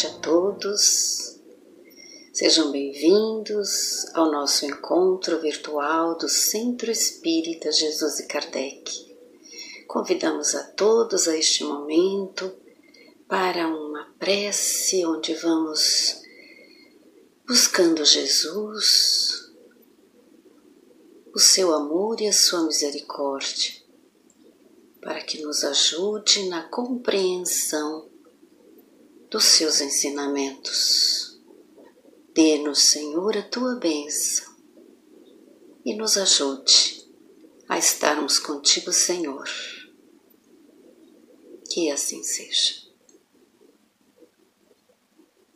noite a todos. Sejam bem-vindos ao nosso encontro virtual do Centro Espírita Jesus e Kardec. Convidamos a todos a este momento para uma prece onde vamos buscando Jesus, o seu amor e a sua misericórdia, para que nos ajude na compreensão dos seus ensinamentos. Dê-nos, Senhor, a tua bênção e nos ajude a estarmos contigo, Senhor. Que assim seja.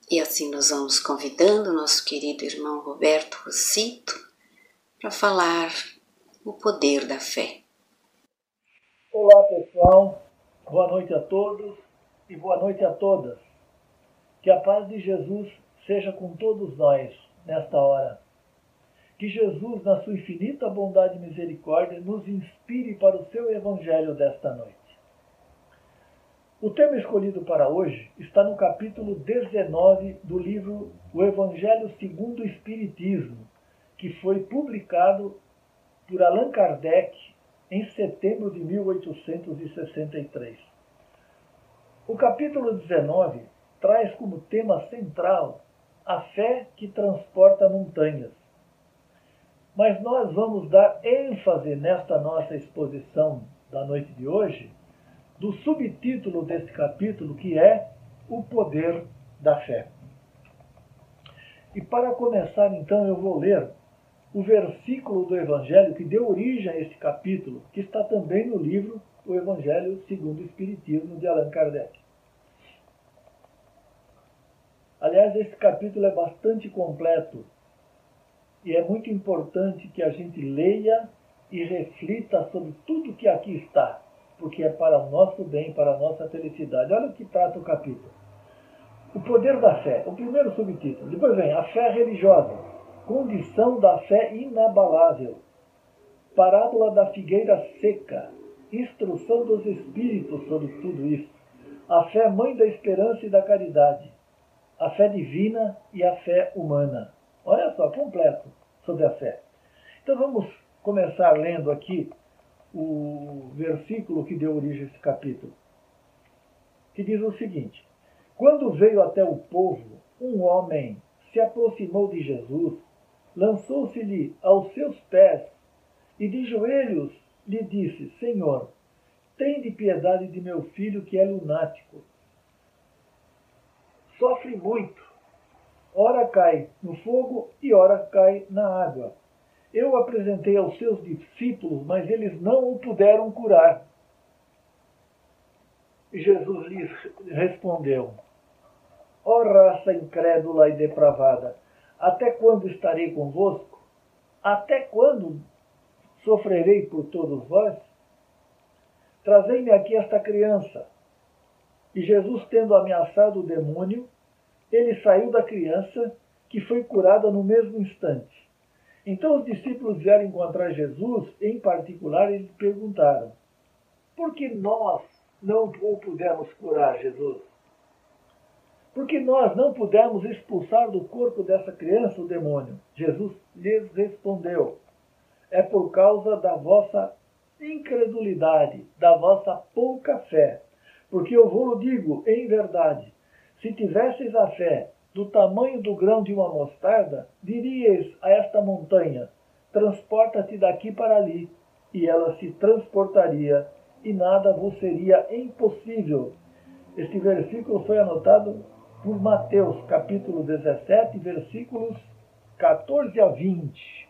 E assim nós vamos convidando o nosso querido irmão Roberto Rossito para falar o poder da fé. Olá pessoal, boa noite a todos e boa noite a todas. Que a paz de Jesus seja com todos nós nesta hora. Que Jesus, na sua infinita bondade e misericórdia, nos inspire para o seu evangelho desta noite. O tema escolhido para hoje está no capítulo 19 do livro O Evangelho segundo o Espiritismo, que foi publicado por Allan Kardec em setembro de 1863. O capítulo 19 traz como tema central a fé que transporta montanhas. Mas nós vamos dar ênfase nesta nossa exposição da noite de hoje do subtítulo deste capítulo, que é O Poder da Fé. E para começar, então, eu vou ler o versículo do Evangelho que deu origem a este capítulo, que está também no livro O Evangelho segundo o Espiritismo de Allan Kardec. Aliás, esse capítulo é bastante completo e é muito importante que a gente leia e reflita sobre tudo que aqui está, porque é para o nosso bem, para a nossa felicidade. Olha o que trata o capítulo. O poder da fé, o primeiro subtítulo. Depois vem a fé religiosa, condição da fé inabalável. Parábola da figueira seca, instrução dos espíritos sobre tudo isso. A fé mãe da esperança e da caridade a fé divina e a fé humana. Olha só, completo sobre a fé. Então vamos começar lendo aqui o versículo que deu origem a esse capítulo, que diz o seguinte: Quando veio até o povo, um homem se aproximou de Jesus, lançou-se-lhe aos seus pés e de joelhos lhe disse: Senhor, tem de piedade de meu filho que é lunático muito. Ora cai no fogo e ora cai na água. Eu apresentei aos seus discípulos, mas eles não o puderam curar. E Jesus lhes respondeu: Ó oh, raça incrédula e depravada, até quando estarei convosco? Até quando sofrerei por todos vós? Trazei-me aqui esta criança. E Jesus, tendo ameaçado o demônio, ele saiu da criança, que foi curada no mesmo instante. Então os discípulos vieram encontrar Jesus, em particular, e lhe perguntaram: Por que nós não o pudemos curar, Jesus? Porque nós não pudemos expulsar do corpo dessa criança o demônio. Jesus lhes respondeu: É por causa da vossa incredulidade, da vossa pouca fé. Porque eu vou digo em verdade: se tivesseis a fé do tamanho do grão de uma mostarda, diríeis a esta montanha: Transporta-te daqui para ali, e ela se transportaria, e nada vos seria impossível. Este versículo foi anotado por Mateus, capítulo 17, versículos 14 a 20.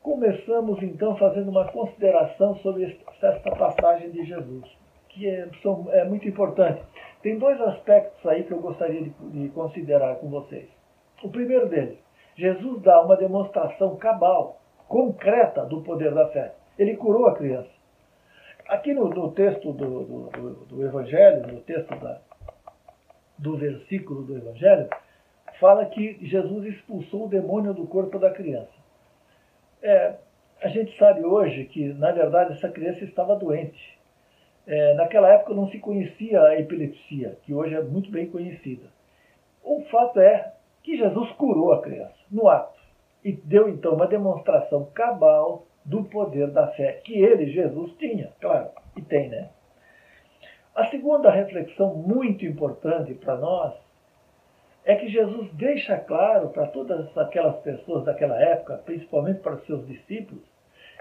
Começamos então fazendo uma consideração sobre esta passagem de Jesus, que é, é muito importante. Tem dois aspectos aí que eu gostaria de, de considerar com vocês. O primeiro deles, Jesus dá uma demonstração cabal, concreta do poder da fé. Ele curou a criança. Aqui no, no texto do, do, do, Evangelho, no texto da, do versículo do Evangelho, fala que Jesus expulsou o demônio do corpo da criança. É, a gente sabe hoje que, na verdade, essa criança estava doente. É, naquela época não se conhecia a epilepsia, que hoje é muito bem conhecida. O fato é que Jesus curou a criança, no ato, e deu então uma demonstração cabal do poder da fé que ele, Jesus, tinha, claro, e tem, né? A segunda reflexão muito importante para nós é que Jesus deixa claro para todas aquelas pessoas daquela época, principalmente para os seus discípulos,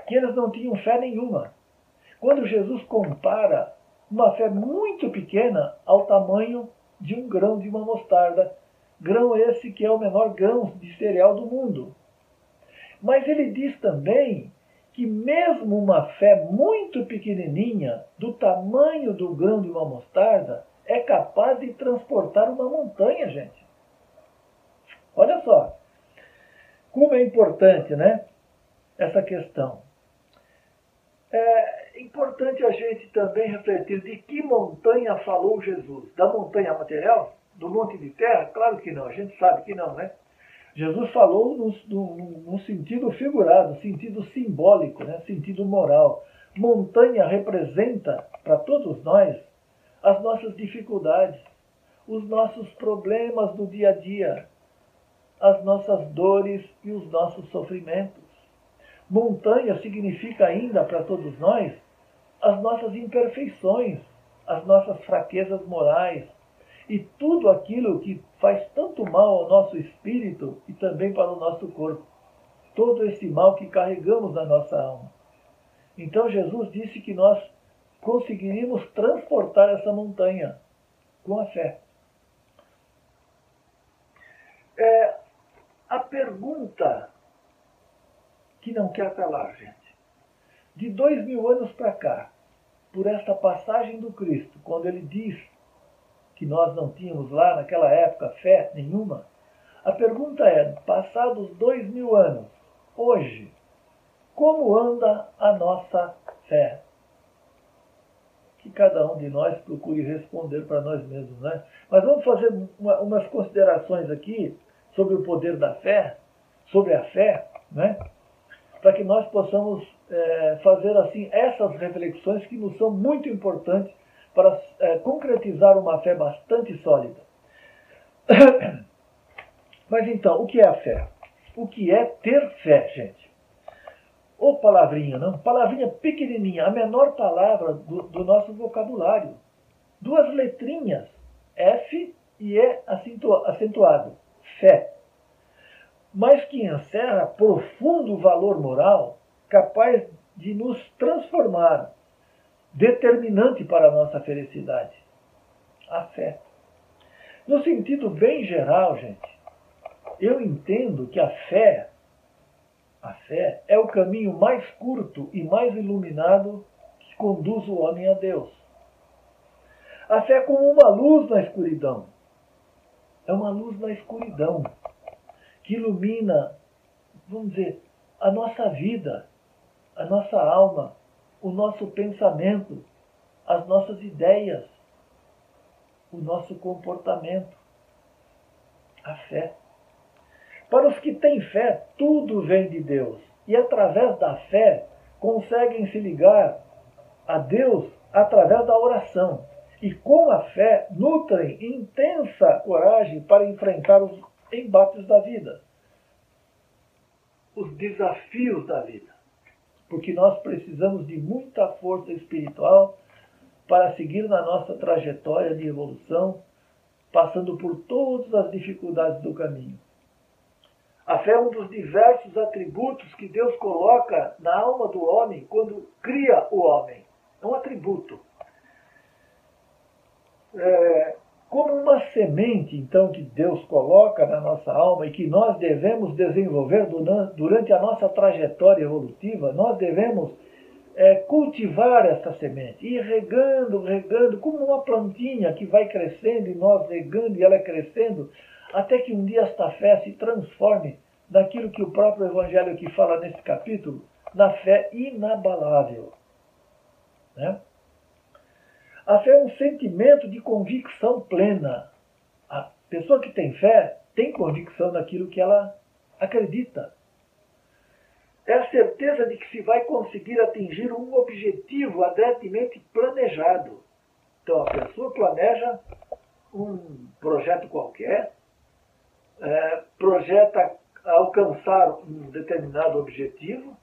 que eles não tinham fé nenhuma. Quando Jesus compara uma fé muito pequena ao tamanho de um grão de uma mostarda, grão esse que é o menor grão de cereal do mundo. Mas ele diz também que mesmo uma fé muito pequenininha, do tamanho do grão de uma mostarda, é capaz de transportar uma montanha, gente. Olha só, como é importante, né? Essa questão. É importante a gente também refletir de que montanha falou Jesus. Da montanha material? Do monte de terra? Claro que não, a gente sabe que não, né? Jesus falou no sentido figurado, sentido simbólico, né? sentido moral. Montanha representa para todos nós as nossas dificuldades, os nossos problemas do dia a dia, as nossas dores e os nossos sofrimentos. Montanha significa ainda para todos nós as nossas imperfeições, as nossas fraquezas morais e tudo aquilo que faz tanto mal ao nosso espírito e também para o nosso corpo. Todo esse mal que carregamos na nossa alma. Então Jesus disse que nós conseguiríamos transportar essa montanha com a fé. É, a pergunta que não quer calar, gente. De dois mil anos para cá, por esta passagem do Cristo, quando ele diz que nós não tínhamos lá naquela época fé nenhuma, a pergunta é: passados dois mil anos, hoje, como anda a nossa fé? Que cada um de nós procure responder para nós mesmos, né? Mas vamos fazer uma, umas considerações aqui sobre o poder da fé, sobre a fé, né? para que nós possamos é, fazer assim essas reflexões que nos são muito importantes para é, concretizar uma fé bastante sólida. Mas então, o que é a fé? O que é ter fé, gente? Ou palavrinha, não? Palavrinha pequenininha, a menor palavra do, do nosso vocabulário. Duas letrinhas, F e E acentuado fé, mas que encerra profundo valor moral capaz de nos transformar, determinante para a nossa felicidade. A fé. No sentido bem geral, gente, eu entendo que a fé, a fé é o caminho mais curto e mais iluminado que conduz o homem a Deus. A fé é como uma luz na escuridão é uma luz na escuridão que ilumina, vamos dizer, a nossa vida, a nossa alma, o nosso pensamento, as nossas ideias, o nosso comportamento. A fé. Para os que têm fé, tudo vem de Deus. E através da fé conseguem se ligar a Deus através da oração e com a fé nutrem intensa coragem para enfrentar os embates da vida, os desafios da vida. Porque nós precisamos de muita força espiritual para seguir na nossa trajetória de evolução, passando por todas as dificuldades do caminho. A fé é um dos diversos atributos que Deus coloca na alma do homem quando cria o homem. É um atributo é, semente, então, que Deus coloca na nossa alma e que nós devemos desenvolver durante a nossa trajetória evolutiva, nós devemos é, cultivar essa semente, ir regando, regando, como uma plantinha que vai crescendo e nós regando e ela crescendo, até que um dia esta fé se transforme naquilo que o próprio Evangelho aqui fala nesse capítulo, na fé inabalável. Né? A fé é um sentimento de convicção plena. Pessoa que tem fé tem convicção naquilo que ela acredita. é a certeza de que se vai conseguir atingir um objetivo adretamente planejado. Então, a pessoa planeja um projeto qualquer, é, projeta alcançar um determinado objetivo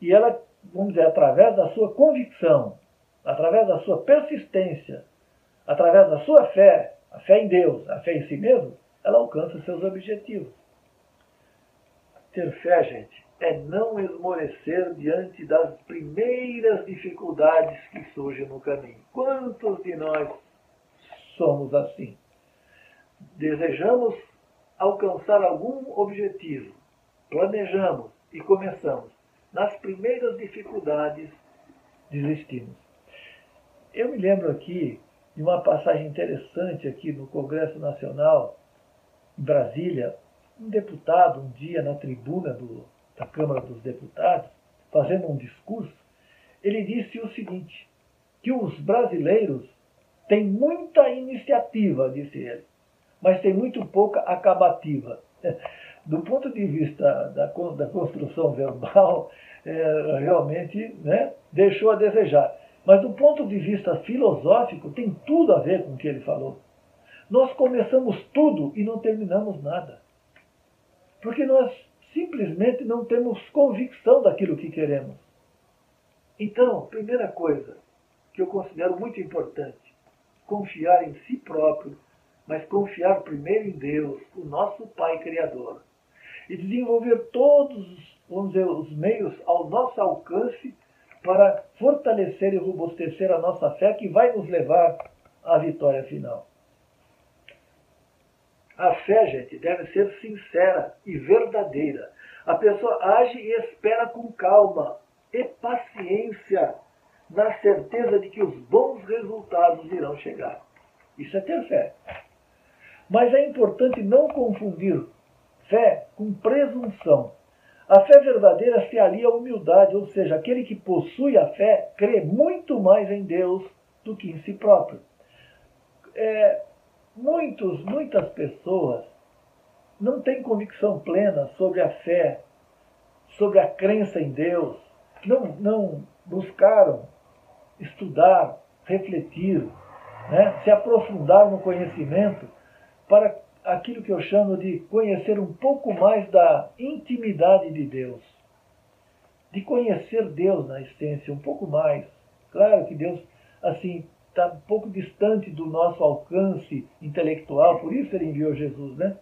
e ela, vamos dizer, através da sua convicção, através da sua persistência, através da sua fé, a fé em Deus, a fé em si mesmo, ela alcança seus objetivos. Ter fé, gente, é não esmorecer diante das primeiras dificuldades que surgem no caminho. Quantos de nós somos assim? Desejamos alcançar algum objetivo, planejamos e começamos. Nas primeiras dificuldades, desistimos. Eu me lembro aqui de uma passagem interessante aqui no Congresso Nacional, em Brasília, um deputado, um dia na tribuna do, da Câmara dos Deputados, fazendo um discurso, ele disse o seguinte, que os brasileiros têm muita iniciativa, disse ele, mas tem muito pouca acabativa. Do ponto de vista da, da construção verbal, é, realmente né, deixou a desejar. Mas do ponto de vista filosófico, tem tudo a ver com o que ele falou. Nós começamos tudo e não terminamos nada. Porque nós simplesmente não temos convicção daquilo que queremos. Então, primeira coisa que eu considero muito importante, confiar em si próprio, mas confiar primeiro em Deus, o nosso Pai Criador, e desenvolver todos, vamos dizer, os meios ao nosso alcance para fortalecer e robustecer a nossa fé que vai nos levar à vitória final. A fé, gente, deve ser sincera e verdadeira. A pessoa age e espera com calma e paciência, na certeza de que os bons resultados irão chegar. Isso é ter fé. Mas é importante não confundir fé com presunção. A fé verdadeira se alia à humildade, ou seja, aquele que possui a fé crê muito mais em Deus do que em si próprio. É, muitos, muitas pessoas não têm convicção plena sobre a fé, sobre a crença em Deus, não, não buscaram estudar, refletir, né, se aprofundar no conhecimento para aquilo que eu chamo de conhecer um pouco mais da intimidade de Deus. De conhecer Deus na essência um pouco mais. Claro que Deus, assim, está um pouco distante do nosso alcance intelectual, por isso ele enviou Jesus, né?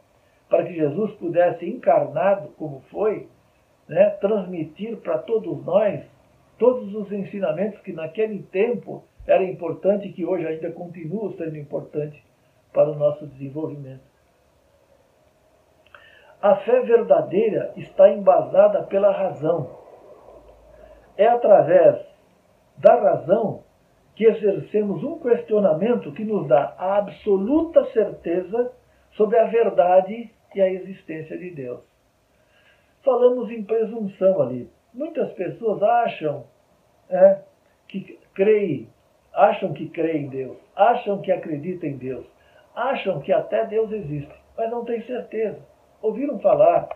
Para que Jesus pudesse, encarnado como foi, né, transmitir para todos nós todos os ensinamentos que naquele tempo era importante e que hoje ainda continuam sendo importantes para o nosso desenvolvimento. A fé verdadeira está embasada pela razão. É através da razão que exercemos um questionamento que nos dá a absoluta certeza sobre a verdade e a existência de Deus. Falamos em presunção ali. Muitas pessoas acham é, que creem, acham que creem em Deus, acham que acreditam em Deus, acham que até Deus existe, mas não têm certeza ouviram falar.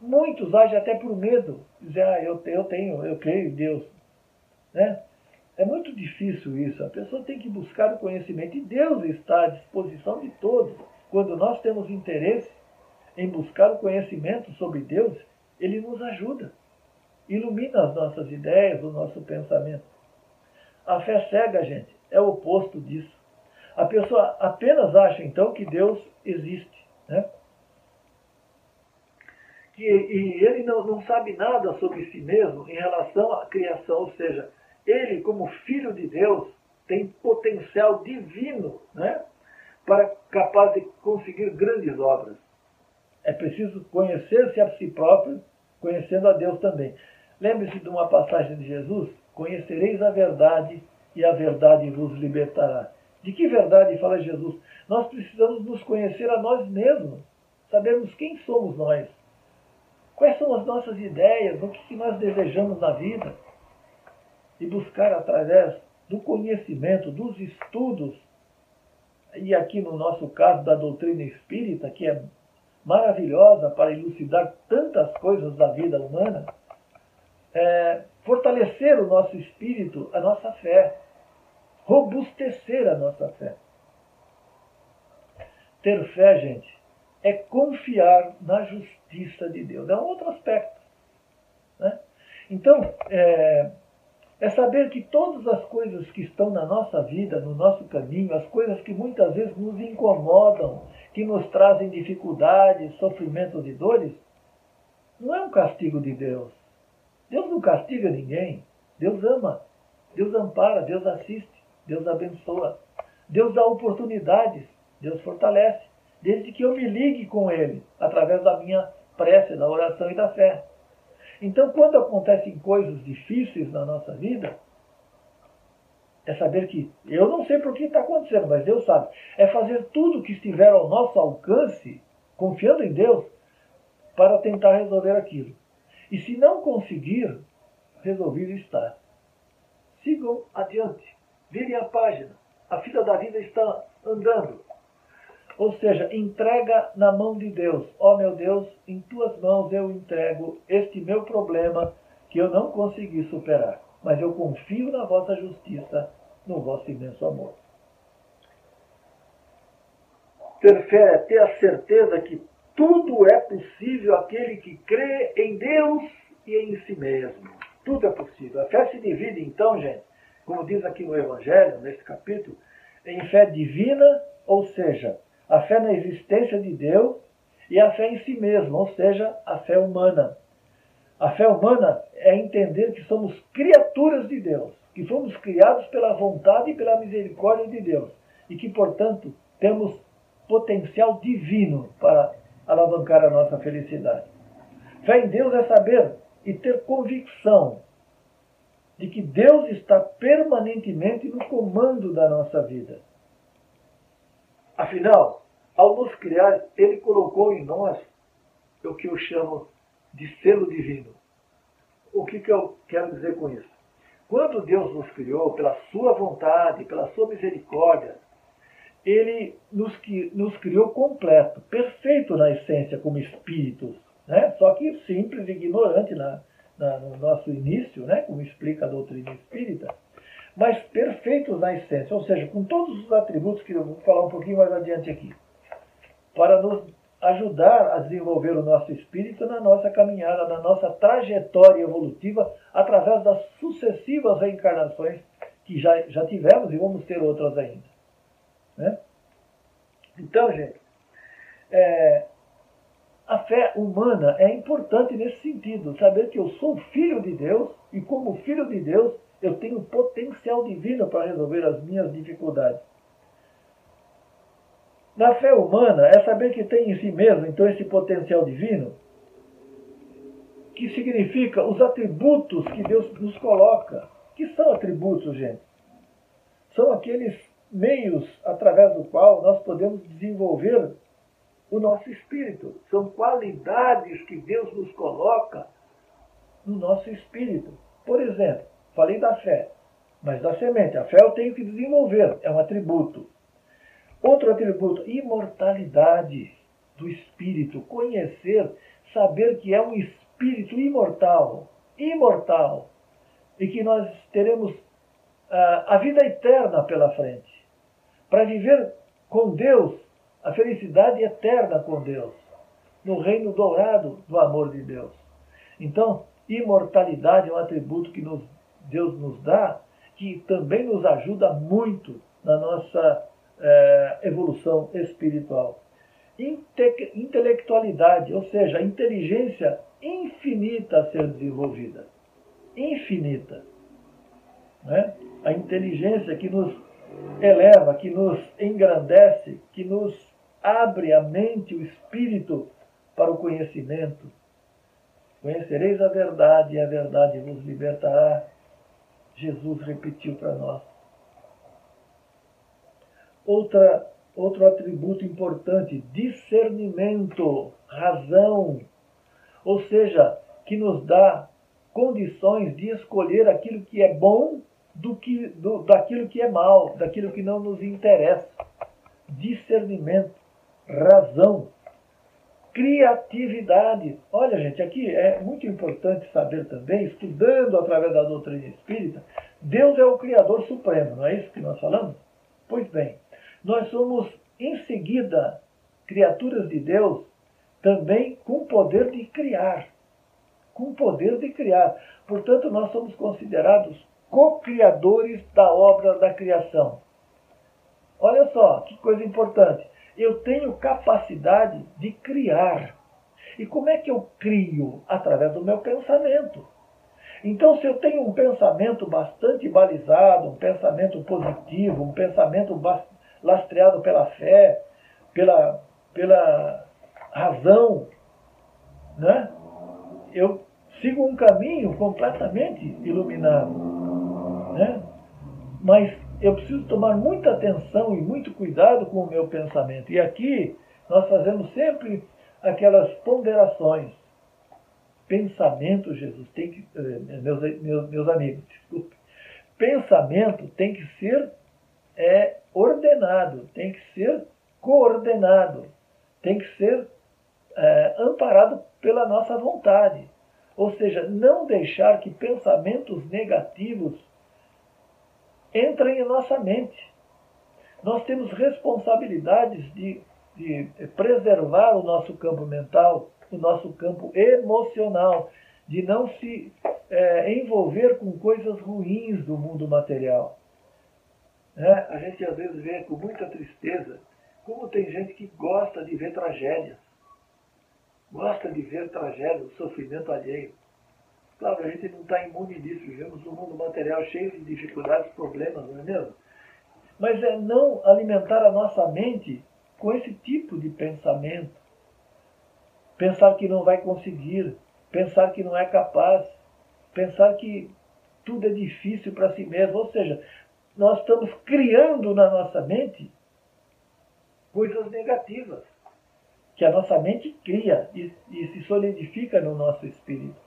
Muitos agem até por medo, dizem, ah, eu, eu tenho, eu creio em Deus. Né? É muito difícil isso. A pessoa tem que buscar o conhecimento. E Deus está à disposição de todos. Quando nós temos interesse em buscar o conhecimento sobre Deus, Ele nos ajuda. Ilumina as nossas ideias, o nosso pensamento. A fé cega, gente, é o oposto disso. A pessoa apenas acha, então, que Deus existe. Né? Que e ele não, não sabe nada sobre si mesmo em relação à criação, ou seja, ele, como filho de Deus, tem potencial divino né, para capaz de conseguir grandes obras. É preciso conhecer-se a si próprio, conhecendo a Deus também. Lembre-se de uma passagem de Jesus: Conhecereis a verdade e a verdade vos libertará. De que verdade fala Jesus? Nós precisamos nos conhecer a nós mesmos, sabermos quem somos nós Quais são as nossas ideias? O que nós desejamos na vida? E buscar através do conhecimento, dos estudos, e aqui no nosso caso da doutrina espírita, que é maravilhosa para elucidar tantas coisas da vida humana, é, fortalecer o nosso espírito, a nossa fé, robustecer a nossa fé. Ter fé, gente, é confiar na justiça de Deus. É um outro aspecto. Né? Então, é, é saber que todas as coisas que estão na nossa vida, no nosso caminho, as coisas que muitas vezes nos incomodam, que nos trazem dificuldades, sofrimentos e dores, não é um castigo de Deus. Deus não castiga ninguém. Deus ama. Deus ampara, Deus assiste, Deus abençoa. Deus dá oportunidades, Deus fortalece, desde que eu me ligue com Ele, através da minha prece, da oração e da fé. Então, quando acontecem coisas difíceis na nossa vida, é saber que eu não sei por que está acontecendo, mas Deus sabe. É fazer tudo que estiver ao nosso alcance, confiando em Deus, para tentar resolver aquilo. E se não conseguir, resolvido está. Sigam adiante. Virem a página. A fila da vida está andando. Ou seja, entrega na mão de Deus. Ó oh, meu Deus, em tuas mãos eu entrego este meu problema que eu não consegui superar. Mas eu confio na vossa justiça, no vosso imenso amor. Ter fé é ter a certeza que tudo é possível aquele que crê em Deus e em si mesmo. Tudo é possível. A fé se divide, então, gente, como diz aqui no Evangelho, neste capítulo, em fé divina, ou seja, a fé na existência de Deus e a fé em si mesmo, ou seja, a fé humana. A fé humana é entender que somos criaturas de Deus, que fomos criados pela vontade e pela misericórdia de Deus e que, portanto, temos potencial divino para alavancar a nossa felicidade. Fé em Deus é saber e ter convicção de que Deus está permanentemente no comando da nossa vida. Afinal, ao nos criar, Ele colocou em nós o que eu chamo de selo divino. O que, que eu quero dizer com isso? Quando Deus nos criou, pela Sua vontade, pela Sua misericórdia, Ele nos, nos criou completo, perfeito na essência, como espíritos, né? só que simples e ignorante na, na, no nosso início, né? como explica a doutrina espírita mas perfeitos na essência, ou seja, com todos os atributos que eu vou falar um pouquinho mais adiante aqui, para nos ajudar a desenvolver o nosso espírito na nossa caminhada, na nossa trajetória evolutiva, através das sucessivas reencarnações que já, já tivemos e vamos ter outras ainda. Né? Então, gente, é, a fé humana é importante nesse sentido, saber que eu sou filho de Deus e, como filho de Deus, eu tenho potencial divino para resolver as minhas dificuldades. Na fé humana é saber que tem em si mesmo, então, esse potencial divino, que significa os atributos que Deus nos coloca. Que são atributos, gente? São aqueles meios através do qual nós podemos desenvolver o nosso espírito. São qualidades que Deus nos coloca no nosso espírito. Por exemplo, Falei da fé, mas da semente. A fé eu tenho que desenvolver, é um atributo. Outro atributo, imortalidade do espírito. Conhecer, saber que é um espírito imortal. Imortal. E que nós teremos uh, a vida eterna pela frente. Para viver com Deus, a felicidade eterna com Deus. No reino dourado do amor de Deus. Então, imortalidade é um atributo que nos Deus nos dá, que também nos ajuda muito na nossa é, evolução espiritual. Inte intelectualidade, ou seja, inteligência infinita a ser desenvolvida. Infinita. Né? A inteligência que nos eleva, que nos engrandece, que nos abre a mente, o espírito para o conhecimento. Conhecereis a verdade e a verdade vos libertará. Jesus repetiu para nós. Outra, outro atributo importante, discernimento, razão, ou seja, que nos dá condições de escolher aquilo que é bom do que, do, daquilo que é mal, daquilo que não nos interessa. Discernimento, razão. Criatividade. Olha, gente, aqui é muito importante saber também, estudando através da doutrina espírita, Deus é o Criador Supremo, não é isso que nós falamos? Pois bem, nós somos, em seguida, criaturas de Deus, também com poder de criar. Com poder de criar. Portanto, nós somos considerados co-criadores da obra da criação. Olha só, que coisa importante. Eu tenho capacidade de criar. E como é que eu crio? Através do meu pensamento. Então, se eu tenho um pensamento bastante balizado, um pensamento positivo, um pensamento lastreado pela fé, pela, pela razão, né? eu sigo um caminho completamente iluminado. Né? Mas eu preciso tomar muita atenção e muito cuidado com o meu pensamento. E aqui nós fazemos sempre aquelas ponderações pensamento, Jesus, tem que. Eh, meus, meus, meus amigos, desculpe. Pensamento tem que ser é, ordenado, tem que ser coordenado, tem que ser é, amparado pela nossa vontade. Ou seja, não deixar que pensamentos negativos entrem em nossa mente. Nós temos responsabilidades de, de preservar o nosso campo mental, o nosso campo emocional, de não se é, envolver com coisas ruins do mundo material. É, a gente às vezes vê com muita tristeza como tem gente que gosta de ver tragédias, gosta de ver tragédia, o sofrimento alheio. Claro, a gente não está imune disso, vivemos um mundo material cheio de dificuldades, problemas, não é mesmo? Mas é não alimentar a nossa mente com esse tipo de pensamento pensar que não vai conseguir, pensar que não é capaz, pensar que tudo é difícil para si mesmo. Ou seja, nós estamos criando na nossa mente coisas negativas, que a nossa mente cria e, e se solidifica no nosso espírito.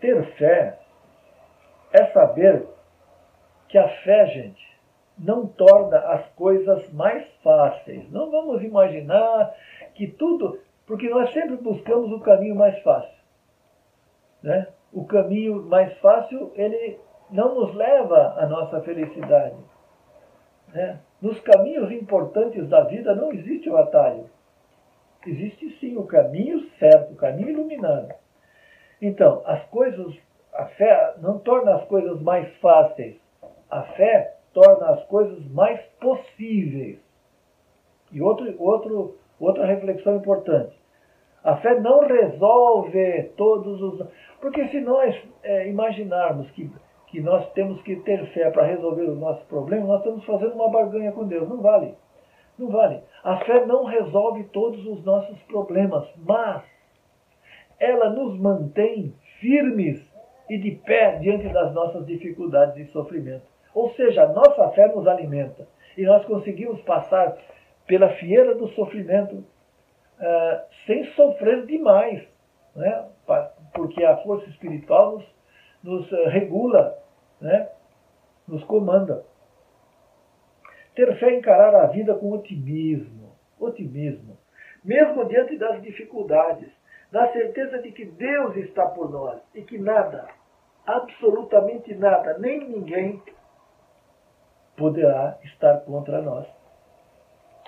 Ter fé é saber que a fé, gente, não torna as coisas mais fáceis. Não vamos imaginar que tudo, porque nós sempre buscamos o caminho mais fácil. Né? O caminho mais fácil, ele não nos leva à nossa felicidade. Né? Nos caminhos importantes da vida não existe o atalho. Existe sim o caminho certo, o caminho iluminado. Então, as coisas, a fé não torna as coisas mais fáceis. A fé torna as coisas mais possíveis. E outro, outro, outra reflexão importante. A fé não resolve todos os. Porque se nós é, imaginarmos que, que nós temos que ter fé para resolver os nossos problemas, nós estamos fazendo uma barganha com Deus. Não vale. Não vale. A fé não resolve todos os nossos problemas, mas ela nos mantém firmes e de pé diante das nossas dificuldades e sofrimentos. Ou seja, a nossa fé nos alimenta. E nós conseguimos passar pela fieira do sofrimento uh, sem sofrer demais. Né? Porque a força espiritual nos, nos uh, regula, né? nos comanda. Ter fé é encarar a vida com otimismo. Otimismo. Mesmo diante das dificuldades. Na certeza de que Deus está por nós e que nada, absolutamente nada, nem ninguém poderá estar contra nós.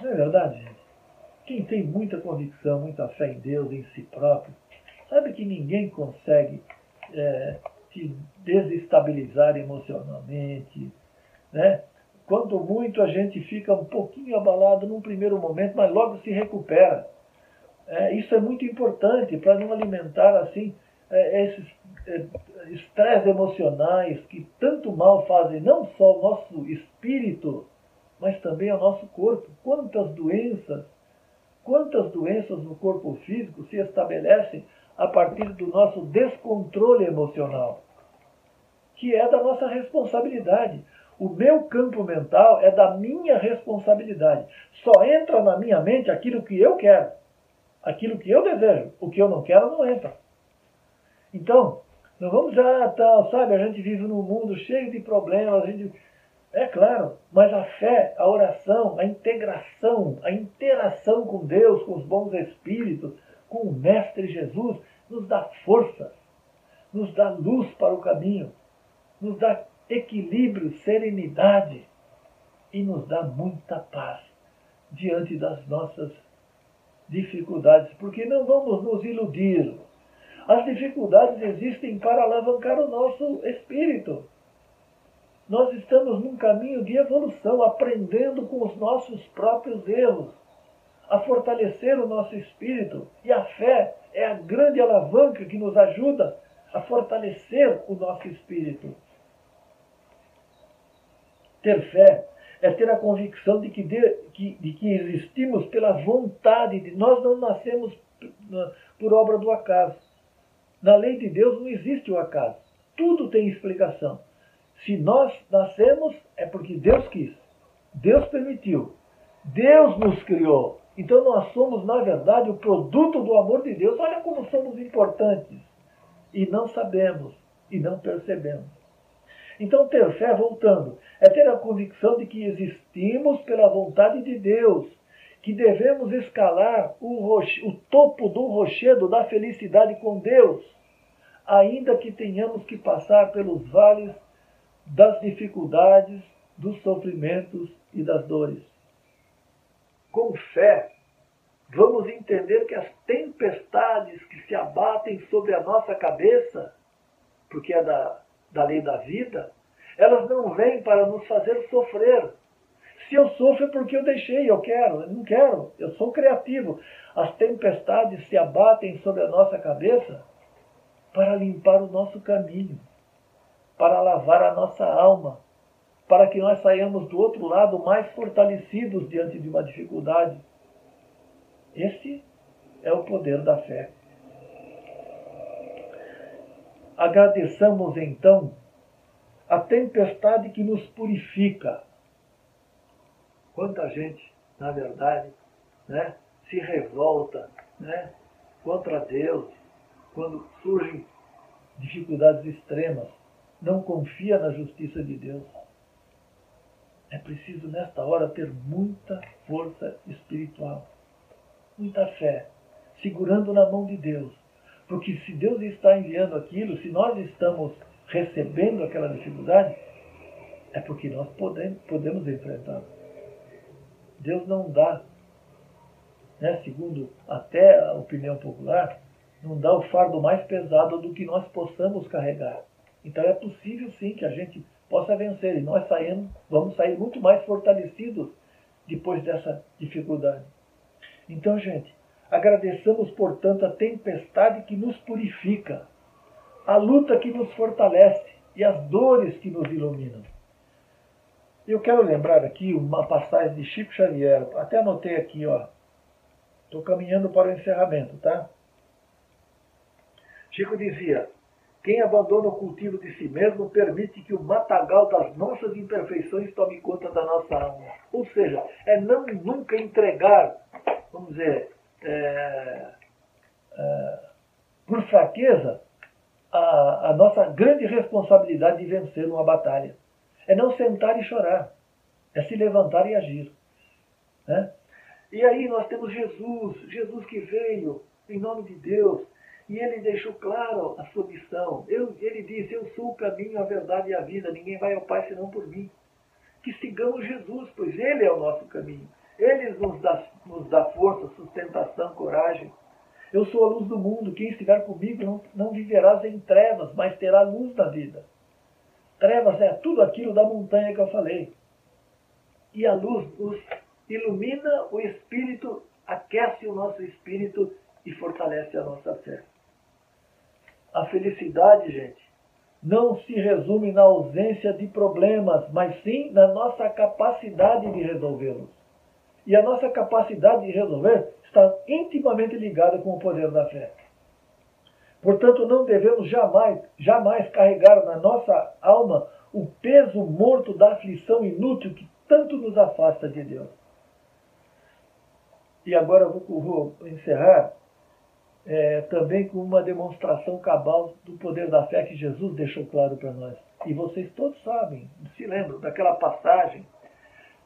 Não é verdade, gente? Quem tem muita convicção, muita fé em Deus, em si próprio, sabe que ninguém consegue é, te desestabilizar emocionalmente, né? Quanto muito a gente fica um pouquinho abalado num primeiro momento, mas logo se recupera. É, isso é muito importante para não alimentar assim é, esses é, estresses emocionais que tanto mal fazem não só ao nosso espírito, mas também ao nosso corpo. Quantas doenças, quantas doenças no corpo físico se estabelecem a partir do nosso descontrole emocional, que é da nossa responsabilidade. O meu campo mental é da minha responsabilidade. Só entra na minha mente aquilo que eu quero, aquilo que eu desejo. O que eu não quero não entra. Então, não vamos já, tal, sabe? A gente vive num mundo cheio de problemas, gente É claro, mas a fé, a oração, a integração, a interação com Deus, com os bons espíritos, com o Mestre Jesus, nos dá força, nos dá luz para o caminho, nos dá equilíbrio, serenidade e nos dá muita paz diante das nossas dificuldades, porque não vamos nos iludir. As dificuldades existem para alavancar o nosso espírito. Nós estamos num caminho de evolução, aprendendo com os nossos próprios erros, a fortalecer o nosso espírito. E a fé é a grande alavanca que nos ajuda a fortalecer o nosso espírito. Ter fé é ter a convicção de que, de, que, de que existimos pela vontade de nós não nascemos por obra do acaso. Na lei de Deus não existe o acaso. Tudo tem explicação. Se nós nascemos, é porque Deus quis. Deus permitiu. Deus nos criou. Então nós somos, na verdade, o produto do amor de Deus. Olha como somos importantes. E não sabemos, e não percebemos. Então, ter fé, voltando, é ter a convicção de que existimos pela vontade de Deus, que devemos escalar o, roche, o topo do rochedo da felicidade com Deus, ainda que tenhamos que passar pelos vales das dificuldades, dos sofrimentos e das dores. Com fé, vamos entender que as tempestades que se abatem sobre a nossa cabeça, porque é da, da lei da vida, elas não vêm para nos fazer sofrer. Se eu sofro é porque eu deixei, eu quero, eu não quero, eu sou criativo. As tempestades se abatem sobre a nossa cabeça para limpar o nosso caminho para lavar a nossa alma, para que nós saiamos do outro lado mais fortalecidos diante de uma dificuldade. Esse é o poder da fé. Agradeçamos então a tempestade que nos purifica. Quanta gente, na verdade, né, se revolta né, contra Deus quando surgem dificuldades extremas não confia na justiça de Deus. É preciso, nesta hora, ter muita força espiritual, muita fé, segurando na mão de Deus. Porque se Deus está enviando aquilo, se nós estamos recebendo aquela dificuldade, é porque nós podemos, podemos enfrentar. Deus não dá, né, segundo até a opinião popular, não dá o fardo mais pesado do que nós possamos carregar. Então é possível sim que a gente possa vencer. E nós saímos, vamos sair muito mais fortalecidos depois dessa dificuldade. Então, gente, agradeçamos, portanto, a tempestade que nos purifica, a luta que nos fortalece e as dores que nos iluminam. Eu quero lembrar aqui uma passagem de Chico Xavier, até anotei aqui, ó. Estou caminhando para o encerramento, tá? Chico dizia: quem abandona o cultivo de si mesmo permite que o matagal das nossas imperfeições tome conta da nossa alma. Ou seja, é não nunca entregar, vamos dizer, é, é, por fraqueza, a, a nossa grande responsabilidade de vencer uma batalha. É não sentar e chorar, é se levantar e agir. Né? E aí nós temos Jesus, Jesus que veio em nome de Deus, e ele deixou claro a sua missão. Eu, ele disse: Eu sou o caminho, a verdade e a vida. Ninguém vai ao Pai senão por mim. Que sigamos Jesus, pois Ele é o nosso caminho. Ele nos dá, nos dá força, sustentação, coragem. Eu sou a luz do mundo. Quem estiver comigo não, não viverás em trevas, mas terá luz da vida. Trevas é tudo aquilo da montanha que eu falei. E a luz nos ilumina o espírito, aquece o nosso espírito e fortalece a nossa fé. A felicidade, gente, não se resume na ausência de problemas, mas sim na nossa capacidade de resolvê-los. E a nossa capacidade de resolver está intimamente ligada com o poder da fé. Portanto, não devemos jamais, jamais carregar na nossa alma o peso morto da aflição inútil que tanto nos afasta de Deus. E agora vou, vou encerrar é, também com uma demonstração cabal do poder da fé que Jesus deixou claro para nós. E vocês todos sabem, se lembram daquela passagem,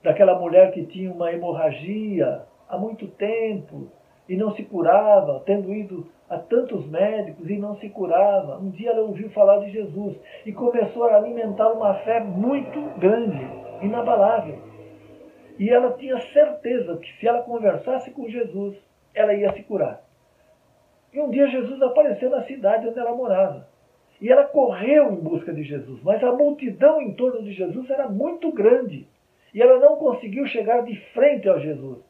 daquela mulher que tinha uma hemorragia há muito tempo e não se curava, tendo ido a tantos médicos e não se curava. Um dia ela ouviu falar de Jesus e começou a alimentar uma fé muito grande, inabalável. E ela tinha certeza que se ela conversasse com Jesus, ela ia se curar. E um dia Jesus apareceu na cidade onde ela morava. E ela correu em busca de Jesus, mas a multidão em torno de Jesus era muito grande. E ela não conseguiu chegar de frente ao Jesus.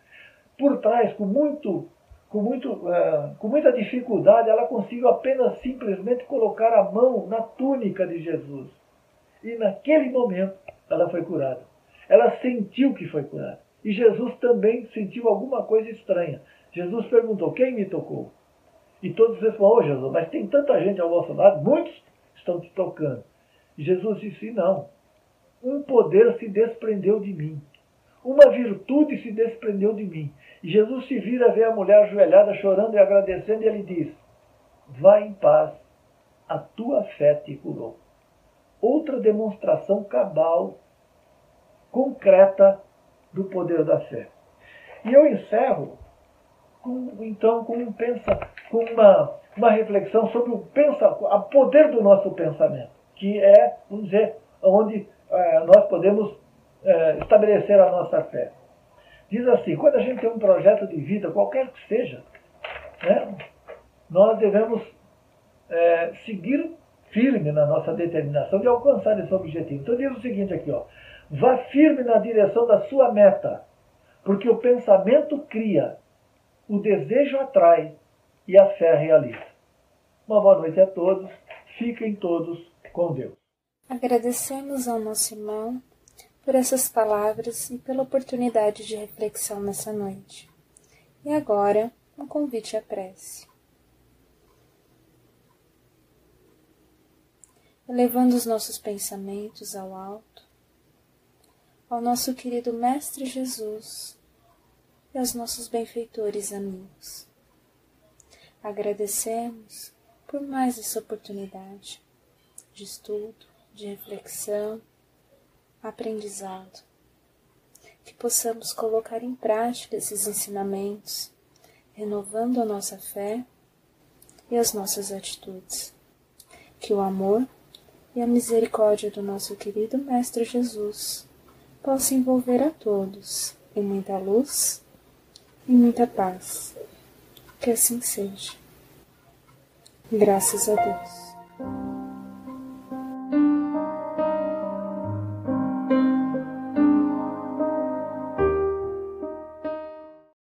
Por trás, com muito com, muito, uh, com muita dificuldade, ela conseguiu apenas simplesmente colocar a mão na túnica de Jesus. E naquele momento ela foi curada. Ela sentiu que foi curada. E Jesus também sentiu alguma coisa estranha. Jesus perguntou: Quem me tocou? E todos responderam: oh, Jesus, mas tem tanta gente ao vosso lado, muitos estão te tocando. E Jesus disse: Não. Um poder se desprendeu de mim. Uma virtude se desprendeu de mim. E Jesus se vira, vê a mulher ajoelhada, chorando e agradecendo, e ele diz: Vá em paz, a tua fé te curou. Outra demonstração cabal, concreta do poder da fé. E eu encerro com, então com, um pensa, com uma, uma reflexão sobre o, pensa, o poder do nosso pensamento, que é, vamos dizer, onde nós podemos é, estabelecer a nossa fé. Diz assim: quando a gente tem um projeto de vida, qualquer que seja, né, nós devemos é, seguir firme na nossa determinação de alcançar esse objetivo. Então diz o seguinte aqui, ó, vá firme na direção da sua meta, porque o pensamento cria, o desejo atrai e a fé realiza. Uma boa noite a todos, fiquem todos com Deus. Agradecemos ao nosso irmão por essas palavras e pela oportunidade de reflexão nessa noite. E agora, um convite à prece. Elevando os nossos pensamentos ao alto, ao nosso querido Mestre Jesus e aos nossos benfeitores amigos. Agradecemos por mais essa oportunidade de estudo, de reflexão aprendizado. Que possamos colocar em prática esses ensinamentos, renovando a nossa fé e as nossas atitudes. Que o amor e a misericórdia do nosso querido Mestre Jesus possam envolver a todos em muita luz e muita paz. Que assim seja. Graças a Deus.